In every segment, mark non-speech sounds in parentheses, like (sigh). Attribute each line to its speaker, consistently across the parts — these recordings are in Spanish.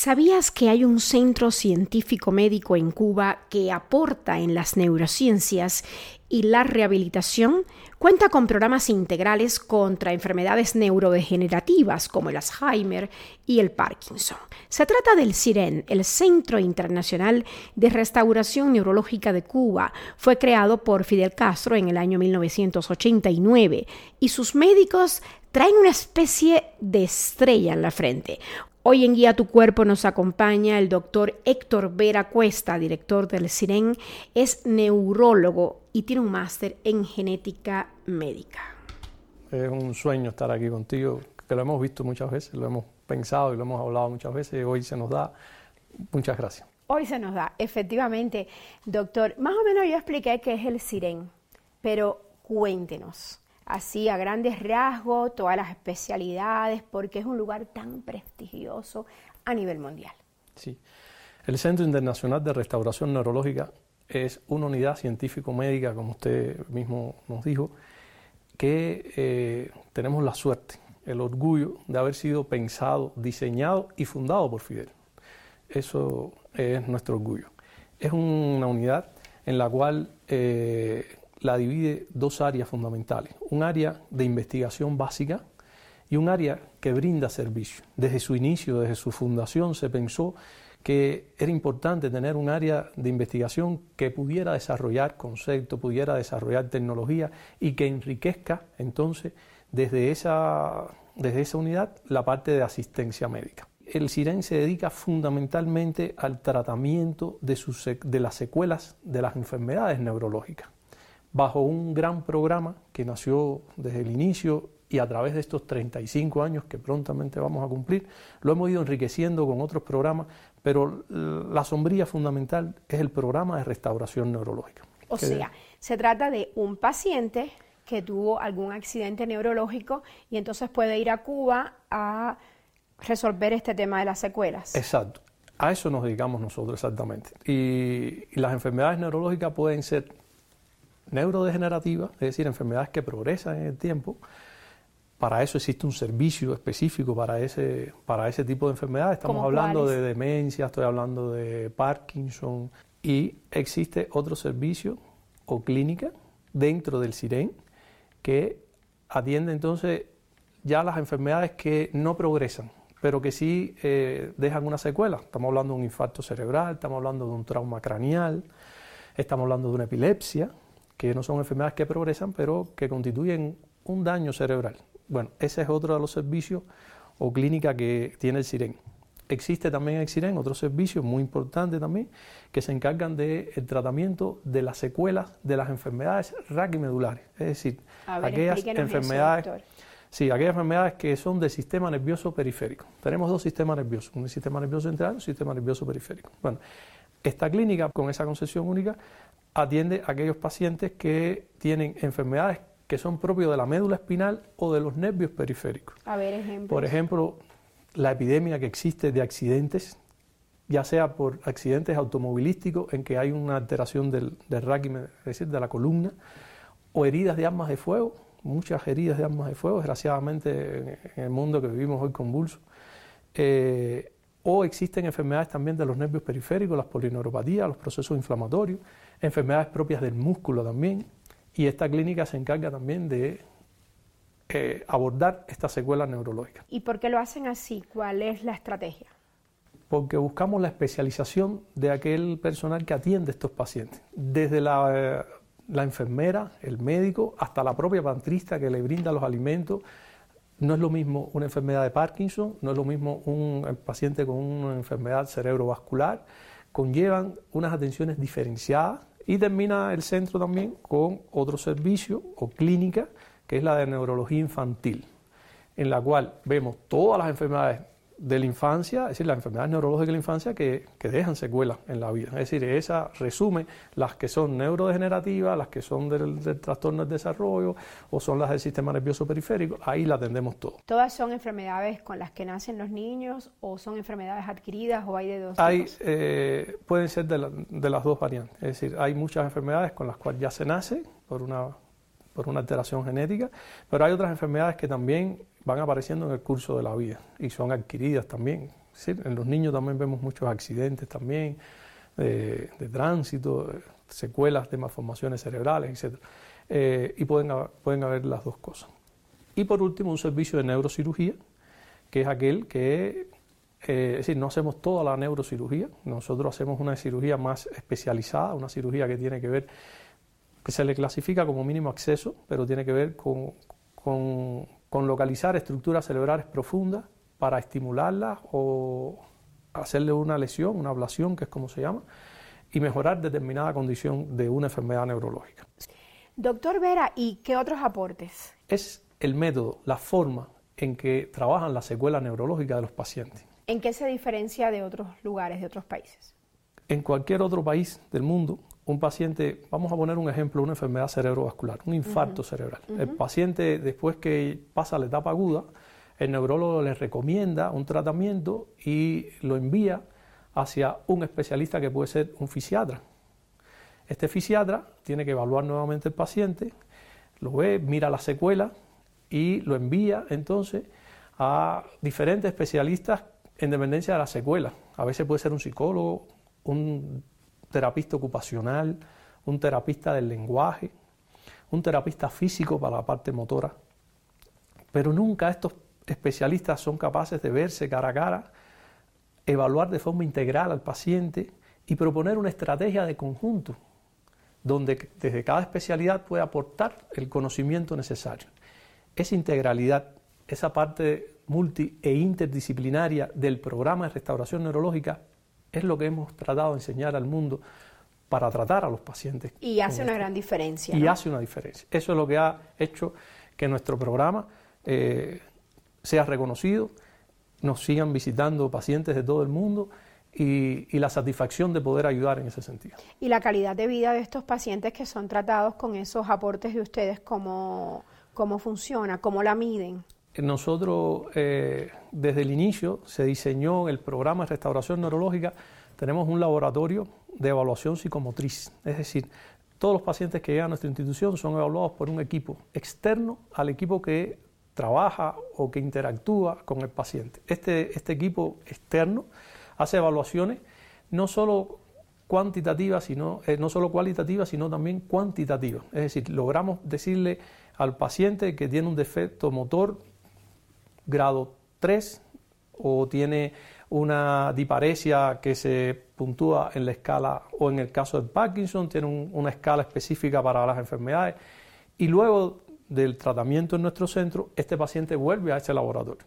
Speaker 1: ¿Sabías que hay un centro científico médico en Cuba que aporta en las neurociencias y la rehabilitación? Cuenta con programas integrales contra enfermedades neurodegenerativas como el Alzheimer y el Parkinson. Se trata del CIREN, el Centro Internacional de Restauración Neurológica de Cuba. Fue creado por Fidel Castro en el año 1989 y sus médicos traen una especie de estrella en la frente, Hoy en Guía Tu Cuerpo nos acompaña el doctor Héctor Vera Cuesta, director del CIREN, es neurólogo y tiene un máster en genética médica.
Speaker 2: Es un sueño estar aquí contigo, que lo hemos visto muchas veces, lo hemos pensado y lo hemos hablado muchas veces, hoy se nos da. Muchas gracias.
Speaker 1: Hoy se nos da, efectivamente. Doctor, más o menos yo expliqué qué es el CIREN, pero cuéntenos así a grandes rasgos todas las especialidades, porque es un lugar tan prestigioso a nivel mundial.
Speaker 2: Sí, el Centro Internacional de Restauración Neurológica es una unidad científico-médica, como usted mismo nos dijo, que eh, tenemos la suerte, el orgullo de haber sido pensado, diseñado y fundado por Fidel. Eso es nuestro orgullo. Es una unidad en la cual eh, la divide dos áreas fundamentales, un área de investigación básica y un área que brinda servicio. Desde su inicio, desde su fundación, se pensó que era importante tener un área de investigación que pudiera desarrollar conceptos, pudiera desarrollar tecnología y que enriquezca entonces desde esa, desde esa unidad la parte de asistencia médica. El CIREN se dedica fundamentalmente al tratamiento de, las secuelas de las enfermedades neurológicas bajo un gran programa que nació desde el inicio y a través de estos 35 años que prontamente vamos a cumplir, lo hemos ido enriqueciendo con otros programas, pero la sombría fundamental es el programa de restauración neurológica.
Speaker 1: O sea, se trata de un paciente que tuvo algún accidente neurológico y entonces puede ir a Cuba a resolver este tema de las secuelas.
Speaker 2: Exacto. A eso nos dedicamos nosotros exactamente. y las enfermedades neurológicas pueden ser neurodegenerativa, es decir, enfermedades que progresan en el tiempo. Para eso existe un servicio específico para ese, para ese tipo de enfermedades. Estamos hablando de demencia, estoy hablando de Parkinson. Y existe otro servicio o clínica dentro del CIREN que atiende entonces ya las enfermedades que no progresan, pero que sí eh, dejan una secuela. Estamos hablando de un infarto cerebral, estamos hablando de un trauma craneal, estamos hablando de una epilepsia, que no son enfermedades que progresan, pero que constituyen un daño cerebral. Bueno, ese es otro de los servicios o clínica que tiene el SIREN. Existe también en el SIREN otros servicios muy importantes también que se encargan del tratamiento de las secuelas de las enfermedades raquimedulares, es decir, aquellas enfermedades, sí, aquellas enfermedades que son del sistema nervioso periférico. Tenemos dos sistemas nerviosos, un sistema nervioso central y un sistema nervioso periférico. Bueno, esta clínica con esa concesión única atiende a aquellos pacientes que tienen enfermedades que son propios de la médula espinal o de los nervios periféricos.
Speaker 1: A ver, ejemplos.
Speaker 2: Por ejemplo, la epidemia que existe de accidentes, ya sea por accidentes automovilísticos en que hay una alteración del, del es decir, de la columna, o heridas de armas de fuego, muchas heridas de armas de fuego, desgraciadamente en el mundo que vivimos hoy convulso. Eh, o existen enfermedades también de los nervios periféricos, las polineuropatías, los procesos inflamatorios, enfermedades propias del músculo también. Y esta clínica se encarga también de eh, abordar estas secuelas neurológicas.
Speaker 1: ¿Y por qué lo hacen así? ¿Cuál es la estrategia?
Speaker 2: Porque buscamos la especialización de aquel personal que atiende a estos pacientes, desde la, eh, la enfermera, el médico, hasta la propia pantrista que le brinda los alimentos, no es lo mismo una enfermedad de Parkinson, no es lo mismo un paciente con una enfermedad cerebrovascular, conllevan unas atenciones diferenciadas y termina el centro también con otro servicio o clínica que es la de neurología infantil, en la cual vemos todas las enfermedades de la infancia, es decir, las enfermedades neurológicas de la infancia que, dejan secuelas en la vida. Es decir, esa resume las que son neurodegenerativas, las que son del, trastorno del desarrollo o son las del sistema nervioso periférico, ahí la atendemos todo.
Speaker 1: ¿Todas son enfermedades con las que nacen los niños o son enfermedades adquiridas o hay de dos?
Speaker 2: Hay, eh, pueden ser de, de las dos variantes, es decir, hay muchas enfermedades con las cuales ya se nace por una por una alteración genética, pero hay otras enfermedades que también van apareciendo en el curso de la vida y son adquiridas también. en los niños también vemos muchos accidentes también de, tránsito, secuelas de malformaciones cerebrales, etc. Eh, y pueden, pueden haber las dos cosas. Y por último, un servicio de neurocirugía, que es aquel que, eh, es decir, no hacemos toda la neurocirugía, nosotros hacemos una cirugía más especializada, una cirugía que tiene que ver, que se le clasifica como mínimo acceso, pero tiene que ver con, con, con localizar estructuras cerebrales profundas para estimularlas o hacerle una lesión, una ablación, que es como se llama, y mejorar determinada condición de una enfermedad neurológica.
Speaker 1: Doctor Vera, ¿y qué otros aportes?
Speaker 2: Es el método, la forma en que trabajan las secuelas neurológicas de los pacientes.
Speaker 1: ¿En qué se diferencia de otros lugares, de otros países?
Speaker 2: En cualquier otro país del mundo, un paciente, vamos a poner un ejemplo, una enfermedad cerebrovascular, un infarto cerebral. El paciente, después que pasa la etapa aguda, el neurólogo le recomienda un tratamiento y lo envía hacia un especialista que puede ser un fisiatra. Este fisiatra tiene que evaluar nuevamente el paciente, lo ve, mira la secuela y lo envía entonces a diferentes especialistas en dependencia de la secuela. A veces puede ser un psicólogo, un terapista ocupacional, un terapista del lenguaje, un terapista físico para la parte motora. Pero nunca estos especialistas son capaces de verse cara a cara, evaluar de forma integral al paciente y proponer una estrategia de conjunto donde desde cada especialidad puede aportar el conocimiento necesario. Esa integralidad, esa parte multi e interdisciplinaria del programa de restauración neurológica es lo que hemos tratado de enseñar al mundo para tratar a los pacientes.
Speaker 1: Y hace una gran diferencia.
Speaker 2: Y hace una diferencia. Eso es lo que ha hecho que nuestro programa eh, sea reconocido, nos sigan visitando pacientes de todo el mundo y, la satisfacción de poder ayudar en ese sentido.
Speaker 1: Y la calidad de vida de estos pacientes que son tratados con esos aportes de ustedes, ¿cómo, cómo funciona? ¿Cómo la miden?
Speaker 2: Nosotros, eh, desde el inicio, se diseñó el programa de restauración neurológica. Tenemos un laboratorio de evaluación psicomotriz, es decir, todos los pacientes que llegan a nuestra institución son evaluados por un equipo externo al equipo que trabaja o que interactúa con el paciente. Este, este equipo externo hace evaluaciones no solo cuantitativas, sino, eh, no solo cualitativas, sino también cuantitativas. Es decir, logramos decirle al paciente que tiene un defecto motor grado 3 o tiene una diparesia que se puntúa en la escala, o en el caso de Parkinson, tiene una escala específica para las enfermedades. Y luego del tratamiento en nuestro centro, este paciente vuelve a ese laboratorio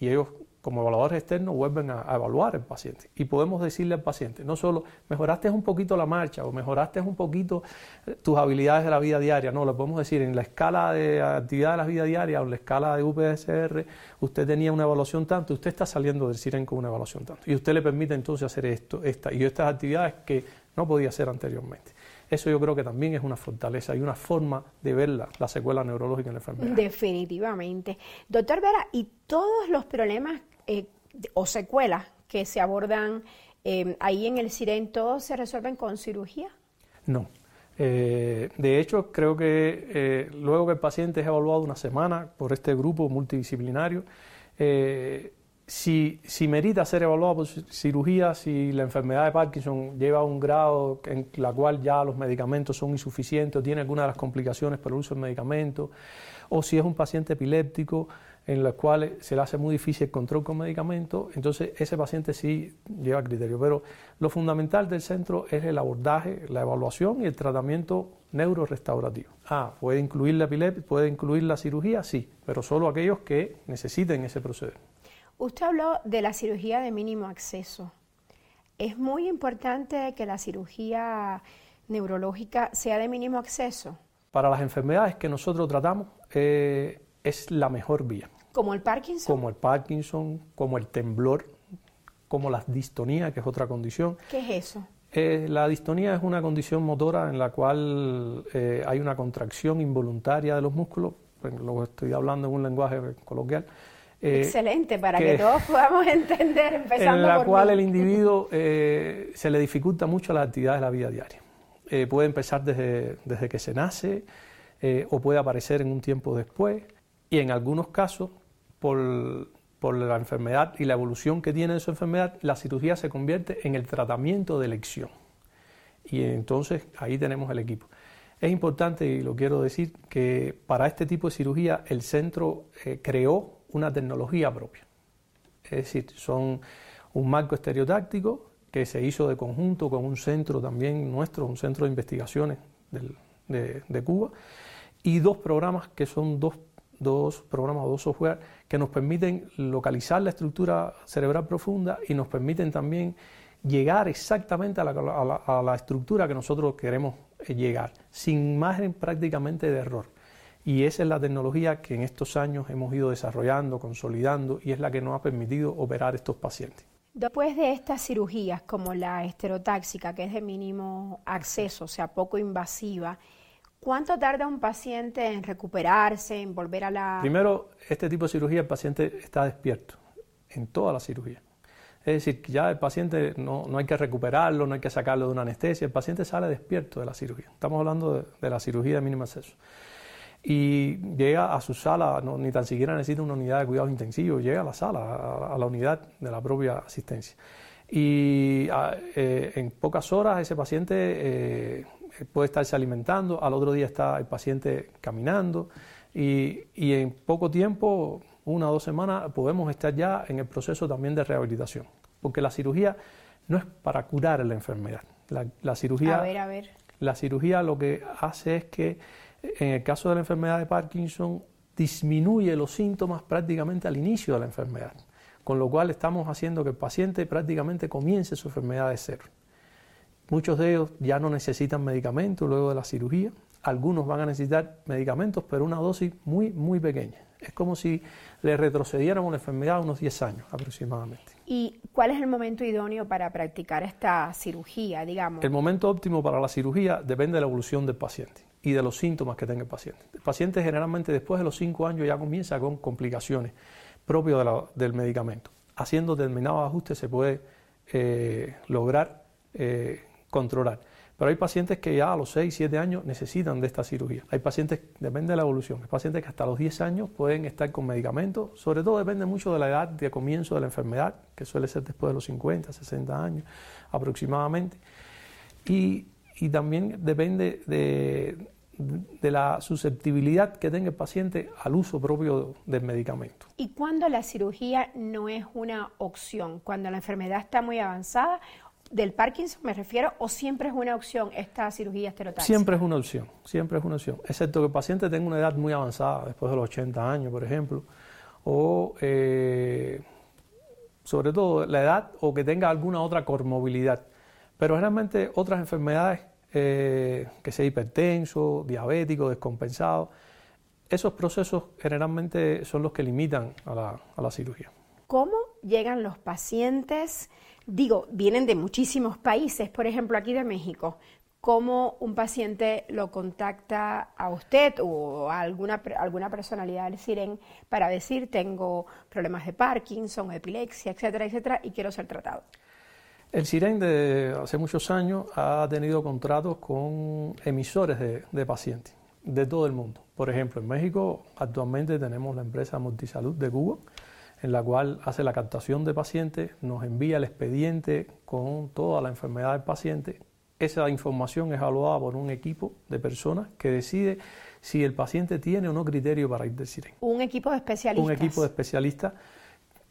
Speaker 2: y ellos como evaluadores externos vuelven a, evaluar el paciente y podemos decirle al paciente, no solo mejoraste un poquito la marcha o mejoraste un poquito eh, tus habilidades de la vida diaria, no, lo podemos decir en la escala de actividad de la vida diaria o en la escala de UPSR, usted tenía una evaluación tanto, usted está saliendo del SIREN con una evaluación tanto y usted le permite entonces hacer esto, esta y estas actividades que no podía hacer anteriormente. Eso yo creo que también es una fortaleza y una forma de ver la, secuela neurológica en la enfermedad.
Speaker 1: Definitivamente. Doctor Vera, ¿y todos los problemas eh, o secuelas que se abordan eh, ahí en el SIREN, todos se resuelven con cirugía?
Speaker 2: No. Eh, de hecho, creo que luego que el paciente es evaluado una semana por este grupo multidisciplinario, si, si, merita ser evaluado por cirugía, si la enfermedad de Parkinson lleva a un grado en la cual ya los medicamentos son insuficientes o tiene alguna de las complicaciones por el uso del medicamento, o si es un paciente epiléptico en el cual se le hace muy difícil el control con medicamentos, entonces ese paciente sí lleva criterio. Pero lo fundamental del centro es el abordaje, la evaluación y el tratamiento neurorestaurativo. Ah, ¿puede incluir la epilepsia, puede incluir la cirugía? Sí, pero solo aquellos que necesiten ese proceder.
Speaker 1: Usted habló de la cirugía de mínimo acceso. Es muy importante que la cirugía neurológica sea de mínimo acceso.
Speaker 2: Para las enfermedades que nosotros tratamos eh, es la mejor vía.
Speaker 1: ¿Como el Parkinson?
Speaker 2: Como el Parkinson, como el temblor, como la distonía, que es otra condición.
Speaker 1: ¿Qué es eso?
Speaker 2: Eh, la distonía es una condición motora en la cual eh, hay una contracción involuntaria de los músculos, lo estoy hablando en un lenguaje coloquial,
Speaker 1: eh, Excelente, para que, todos (laughs) podamos entender, empezando
Speaker 2: En la cual el individuo se le dificulta mucho las actividades de la vida diaria. Puede empezar desde, desde que se nace o puede aparecer en un tiempo después y en algunos casos por, la enfermedad y la evolución que tiene de su enfermedad, la cirugía se convierte en el tratamiento de elección. Y entonces ahí tenemos el equipo. Es importante, y lo quiero decir, que para este tipo de cirugía el centro eh, creó una tecnología propia. Es decir, son un marco estereotáctico que se hizo de conjunto con un centro también nuestro, un centro de investigaciones de, de Cuba, y dos programas que son dos dos programas o dos software que nos permiten localizar la estructura cerebral profunda y nos permiten también llegar exactamente a la, estructura que nosotros queremos eh, llegar, sin margen prácticamente de error. Y esa es la tecnología que en estos años hemos ido desarrollando, consolidando y es la que nos ha permitido operar estos pacientes.
Speaker 1: Después de estas cirugías como la esterotáxica, que es de mínimo acceso, o sea, poco invasiva, ¿Cuánto tarda un paciente en recuperarse, en volver a la...
Speaker 2: Primero, este tipo de cirugía el paciente está despierto en toda la cirugía. Es decir, ya el paciente no, hay que recuperarlo, no hay que sacarlo de una anestesia, el paciente sale despierto de la cirugía. Estamos hablando de, la cirugía de mínimo acceso. Y llega a su sala, ni tan siquiera necesita una unidad de cuidados intensivos, llega a la sala, a, la unidad de la propia asistencia. Y eh, en pocas horas ese paciente eh, puede estarse alimentando, al otro día está el paciente caminando y, en poco tiempo, una o dos semanas, podemos estar ya en el proceso también de rehabilitación, porque la cirugía no es para curar la enfermedad. La, cirugía,
Speaker 1: a ver, a ver.
Speaker 2: la cirugía lo que hace es que en el caso de la enfermedad de Parkinson disminuye los síntomas prácticamente al inicio de la enfermedad, con lo cual estamos haciendo que el paciente prácticamente comience su enfermedad de cero. Muchos de ellos ya no necesitan medicamentos luego de la cirugía. Algunos van a necesitar medicamentos, pero una dosis muy, muy pequeña. Es como si le retrocediéramos la enfermedad unos 10 años aproximadamente.
Speaker 1: ¿Y cuál es el momento idóneo para practicar esta cirugía, digamos?
Speaker 2: El momento óptimo para la cirugía depende de la evolución del paciente y de los síntomas que tenga el paciente. El paciente generalmente después de los 5 años ya comienza con complicaciones propias del medicamento. Haciendo determinados ajustes se puede eh, lograr eh, controlar. Pero hay pacientes que ya a los 6, 7 años necesitan de esta cirugía. Hay pacientes, depende de la evolución, hay pacientes que hasta los 10 años pueden estar con medicamentos, sobre todo depende mucho de la edad de comienzo de la enfermedad, que suele ser después de los 50, 60 años aproximadamente. Y, también depende de, de la susceptibilidad que tenga el paciente al uso propio del medicamento.
Speaker 1: ¿Y cuando la cirugía no es una opción? ¿Cuando la enfermedad está muy avanzada del Parkinson me refiero, o siempre es una opción esta cirugía esterotáxica?
Speaker 2: Siempre es una opción, siempre es una opción, excepto que el paciente tenga una edad muy avanzada, después de los 80 años, por ejemplo, o eh, sobre todo la edad o que tenga alguna otra comorbilidad. Pero generalmente otras enfermedades, eh, que sea hipertenso, diabético, descompensado, esos procesos generalmente son los que limitan a la, a la cirugía.
Speaker 1: ¿Cómo llegan los pacientes? Digo, vienen de muchísimos países, por ejemplo, aquí de México. ¿Cómo un paciente lo contacta a usted o a alguna, alguna personalidad del SIREN para decir tengo problemas de Parkinson, epilepsia, etcétera, etcétera, y quiero ser tratado?
Speaker 2: El SIREN de hace muchos años ha tenido contratos con emisores de, de pacientes de todo el mundo. Por ejemplo, en México actualmente tenemos la empresa Multisalud de Cuba, en la cual hace la captación de pacientes, nos envía el expediente con toda la enfermedad del paciente. Esa información es evaluada por un equipo de personas que decide si el paciente tiene o no criterio para ir del SIREN.
Speaker 1: Un equipo de especialistas.
Speaker 2: Un equipo de especialistas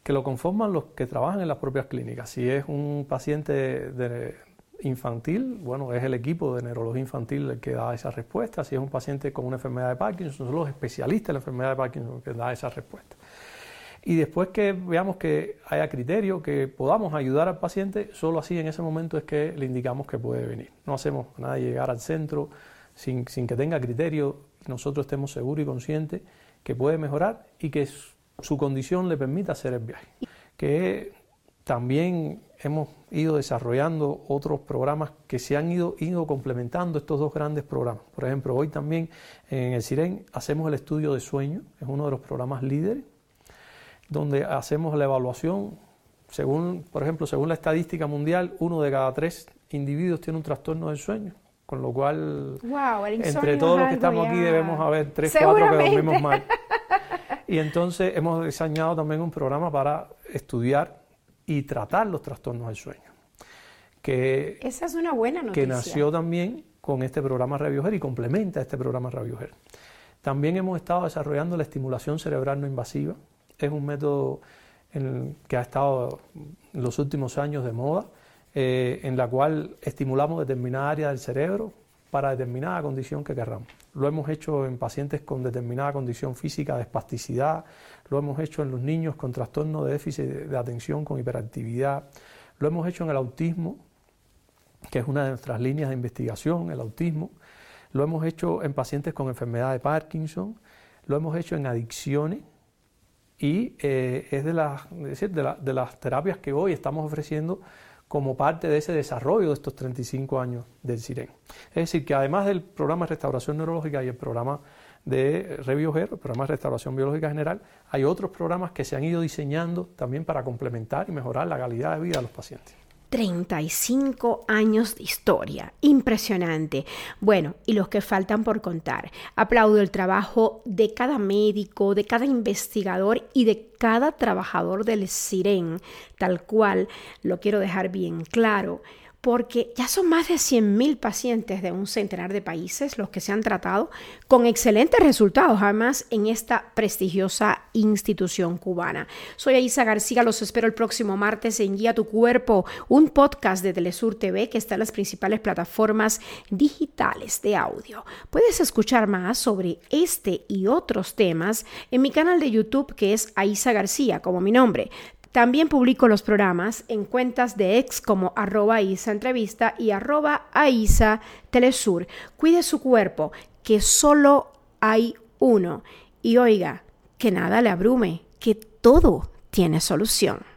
Speaker 2: que lo conforman los que trabajan en las propias clínicas. Si es un paciente infantil, bueno, es el equipo de neurología infantil el que da esa respuesta. Si es un paciente con una enfermedad de Parkinson, son los especialistas en la enfermedad de Parkinson que dan esa respuesta. Y después que veamos que haya criterio, que podamos ayudar al paciente, solo así en ese momento es que le indicamos que puede venir. No hacemos nada llegar al centro sin, que tenga criterio nosotros estemos seguros y conscientes que puede mejorar y que su condición le permita hacer el viaje. Que también hemos ido desarrollando otros programas que se han ido, ido complementando estos dos grandes programas. Por ejemplo, hoy también en el SIREN hacemos el estudio de sueño, es uno de los programas líderes donde hacemos la evaluación, según, por ejemplo, según la estadística mundial, uno de cada tres individuos tiene un trastorno del sueño. Con lo cual, entre todos los que estamos aquí debemos haber tres, cuatro que dormimos mal. (laughs) Y entonces hemos diseñado también un programa para estudiar y tratar los trastornos del sueño. Que,
Speaker 1: Esa es una buena noticia.
Speaker 2: Que nació también con este programa Revioger y complementa este programa Revioger. También hemos estado desarrollando la estimulación cerebral no invasiva. Es un método que ha estado en los últimos años de moda, eh, en la cual estimulamos determinada área del cerebro para determinada condición que querramos. Lo hemos hecho en pacientes con determinada condición física de espasticidad, lo hemos hecho en los niños con trastorno de déficit de atención con hiperactividad, lo hemos hecho en el autismo, que es una de nuestras líneas de investigación, el autismo, lo hemos hecho en pacientes con enfermedad de Parkinson, lo hemos hecho en adicciones y eh, es de las, decir, de, las terapias que hoy estamos ofreciendo como parte de ese desarrollo de estos 35 años del CIREN. Es decir, que además del programa de restauración neurológica y el programa de Revioger, el programa de restauración biológica general, hay otros programas que se han ido diseñando también para complementar y mejorar la calidad de vida de los pacientes.
Speaker 1: 35 años de historia. Impresionante. Bueno, y los que faltan por contar. Aplaudo el trabajo de cada médico, de cada investigador y de cada trabajador del SIREN, tal cual lo quiero dejar bien claro porque ya son más de 100.000 pacientes de un centenar de países los que se han tratado con excelentes resultados, además, en esta prestigiosa institución cubana. Soy Aisa García, los espero el próximo martes en Guía tu Cuerpo, un podcast de Telesur TV que está en las principales plataformas digitales de audio. Puedes escuchar más sobre este y otros temas en mi canal de YouTube que es Aisa García, como mi nombre. También publico los programas en cuentas de ex como arroba Isa Entrevista y arroba Aisa Telesur. Cuide su cuerpo, que solo hay uno. Y oiga, que nada le abrume, que todo tiene solución.